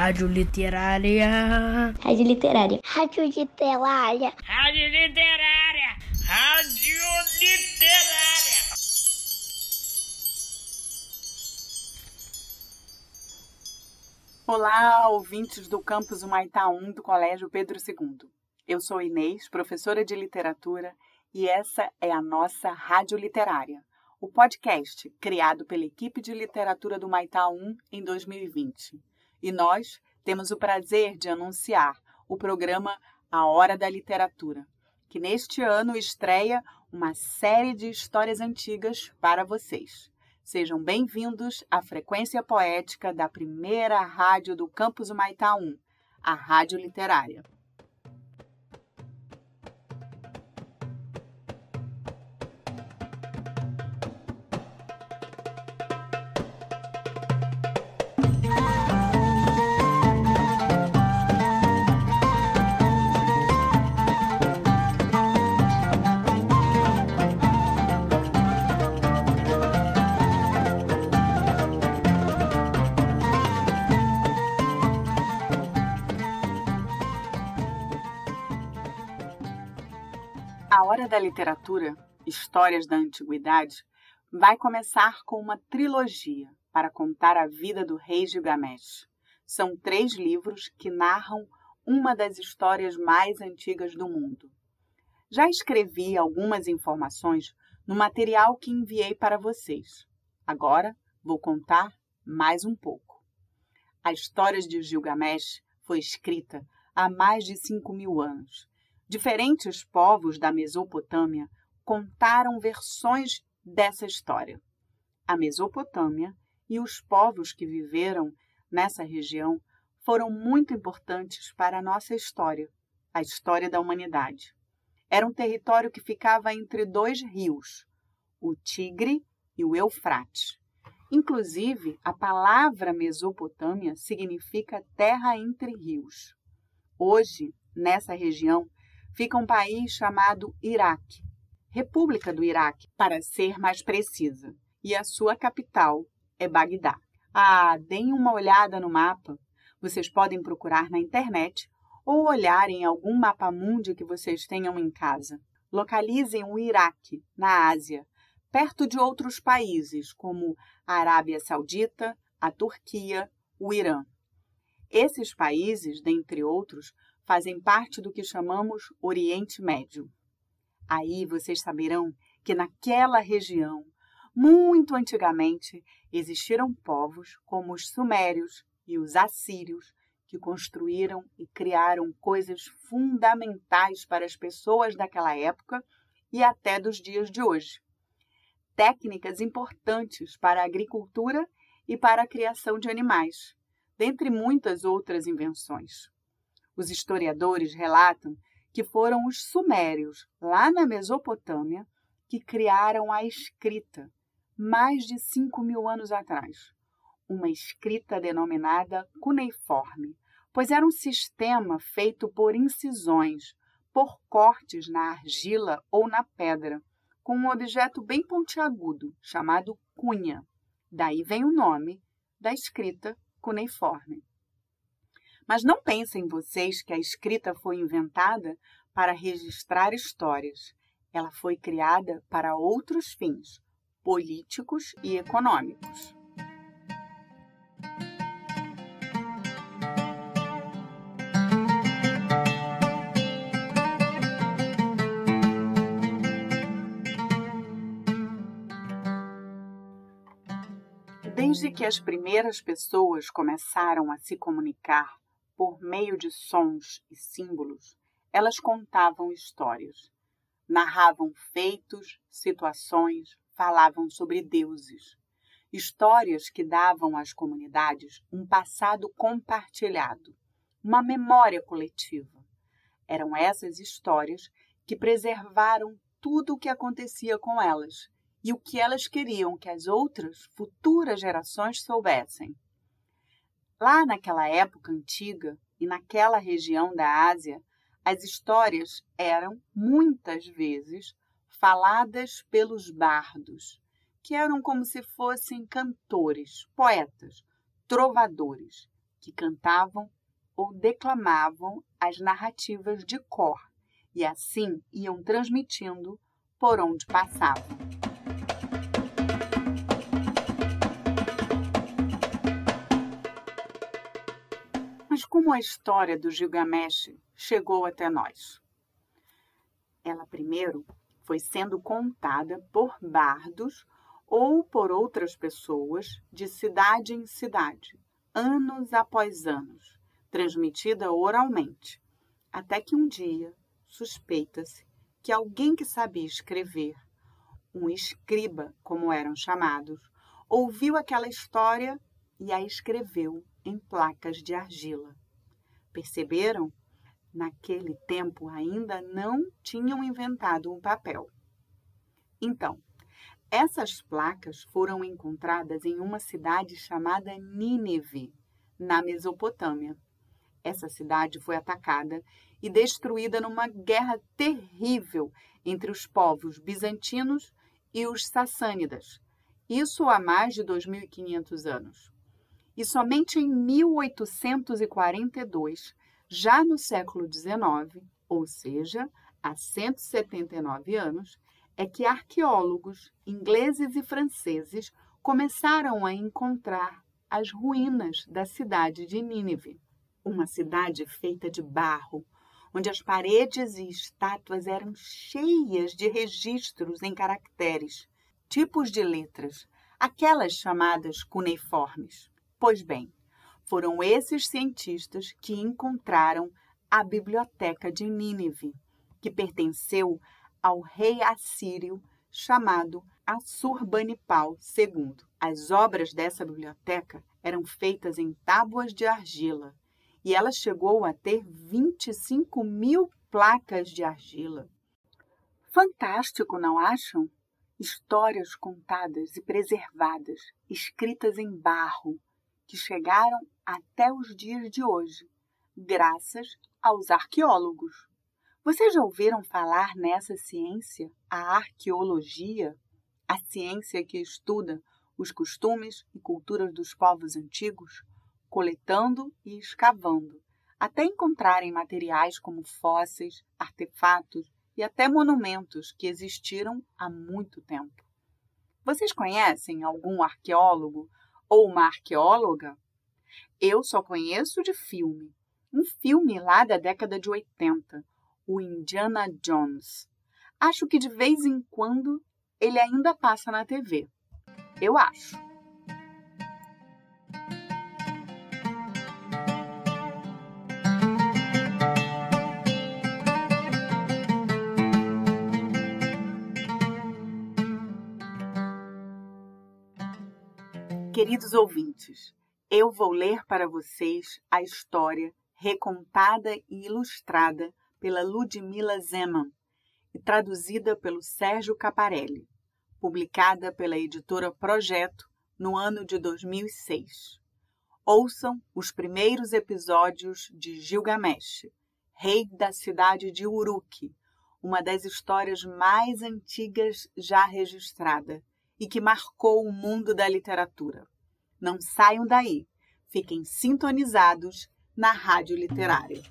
Rádio Literária. Rádio Literária. Rádio Literária. Rádio Literária. Rádio Literária. Olá, ouvintes do campus Humaitá 1 do Colégio Pedro II. Eu sou Inês, professora de literatura, e essa é a nossa Rádio Literária, o podcast criado pela equipe de literatura do Maitá 1 em 2020 e nós temos o prazer de anunciar o programa A Hora da Literatura, que neste ano estreia uma série de histórias antigas para vocês. Sejam bem-vindos à frequência poética da primeira rádio do campus Humaitá 1, a Rádio Literária. Da Literatura, Histórias da Antiguidade, vai começar com uma trilogia para contar a vida do rei Gilgamesh. São três livros que narram uma das histórias mais antigas do mundo. Já escrevi algumas informações no material que enviei para vocês. Agora vou contar mais um pouco. A história de Gilgamesh foi escrita há mais de 5 mil anos Diferentes povos da Mesopotâmia contaram versões dessa história. A Mesopotâmia e os povos que viveram nessa região foram muito importantes para a nossa história, a história da humanidade. Era um território que ficava entre dois rios, o Tigre e o Eufrates. Inclusive, a palavra Mesopotâmia significa terra entre rios. Hoje, nessa região, fica um país chamado Iraque, República do Iraque, para ser mais precisa, e a sua capital é Bagdá. Ah, deem uma olhada no mapa. Vocês podem procurar na internet ou olhar em algum mapa mundi que vocês tenham em casa. Localizem o Iraque, na Ásia, perto de outros países como a Arábia Saudita, a Turquia, o Irã. Esses países, dentre outros, fazem parte do que chamamos Oriente Médio. Aí vocês saberão que naquela região, muito antigamente, existiram povos como os Sumérios e os Assírios que construíram e criaram coisas fundamentais para as pessoas daquela época e até dos dias de hoje. Técnicas importantes para a agricultura e para a criação de animais, dentre muitas outras invenções. Os historiadores relatam que foram os sumérios, lá na Mesopotâmia, que criaram a escrita, mais de 5 mil anos atrás. Uma escrita denominada cuneiforme, pois era um sistema feito por incisões, por cortes na argila ou na pedra, com um objeto bem pontiagudo, chamado cunha. Daí vem o nome da escrita cuneiforme. Mas não pensem vocês que a escrita foi inventada para registrar histórias. Ela foi criada para outros fins, políticos e econômicos. Desde que as primeiras pessoas começaram a se comunicar por meio de sons e símbolos, elas contavam histórias, narravam feitos, situações, falavam sobre deuses. Histórias que davam às comunidades um passado compartilhado, uma memória coletiva. Eram essas histórias que preservaram tudo o que acontecia com elas e o que elas queriam que as outras futuras gerações soubessem. Lá naquela época antiga e naquela região da Ásia, as histórias eram muitas vezes faladas pelos bardos, que eram como se fossem cantores, poetas, trovadores, que cantavam ou declamavam as narrativas de cor e assim iam transmitindo por onde passavam. Como a história do Gilgamesh chegou até nós? Ela primeiro foi sendo contada por bardos ou por outras pessoas de cidade em cidade, anos após anos, transmitida oralmente, até que um dia suspeita-se que alguém que sabia escrever, um escriba, como eram chamados, ouviu aquela história e a escreveu em placas de argila. Perceberam naquele tempo ainda não tinham inventado um papel. Então, essas placas foram encontradas em uma cidade chamada Nínive, na Mesopotâmia. Essa cidade foi atacada e destruída numa guerra terrível entre os povos bizantinos e os sassânidas, isso há mais de 2.500 anos. E somente em 1842 já no século XIX, ou seja, há 179 anos, é que arqueólogos ingleses e franceses começaram a encontrar as ruínas da cidade de Nínive, uma cidade feita de barro, onde as paredes e estátuas eram cheias de registros em caracteres, tipos de letras, aquelas chamadas cuneiformes. Pois bem, foram esses cientistas que encontraram a biblioteca de Nínive, que pertenceu ao rei assírio chamado Assurbanipal II. As obras dessa biblioteca eram feitas em tábuas de argila e ela chegou a ter 25 mil placas de argila. Fantástico, não acham? Histórias contadas e preservadas, escritas em barro, que chegaram até os dias de hoje, graças aos arqueólogos. Vocês já ouviram falar nessa ciência, a arqueologia, a ciência que estuda os costumes e culturas dos povos antigos, coletando e escavando, até encontrarem materiais como fósseis, artefatos e até monumentos que existiram há muito tempo. Vocês conhecem algum arqueólogo ou uma arqueóloga? Eu só conheço de filme. Um filme lá da década de 80, o Indiana Jones. Acho que de vez em quando ele ainda passa na TV. Eu acho. Queridos ouvintes, eu vou ler para vocês a história recontada e ilustrada pela Ludmila Zeman e traduzida pelo Sérgio Caparelli, publicada pela editora Projeto no ano de 2006. Ouçam os primeiros episódios de Gilgamesh, rei da cidade de Uruk, uma das histórias mais antigas já registrada e que marcou o mundo da literatura. Não saiam daí, fiquem sintonizados na Rádio Literária.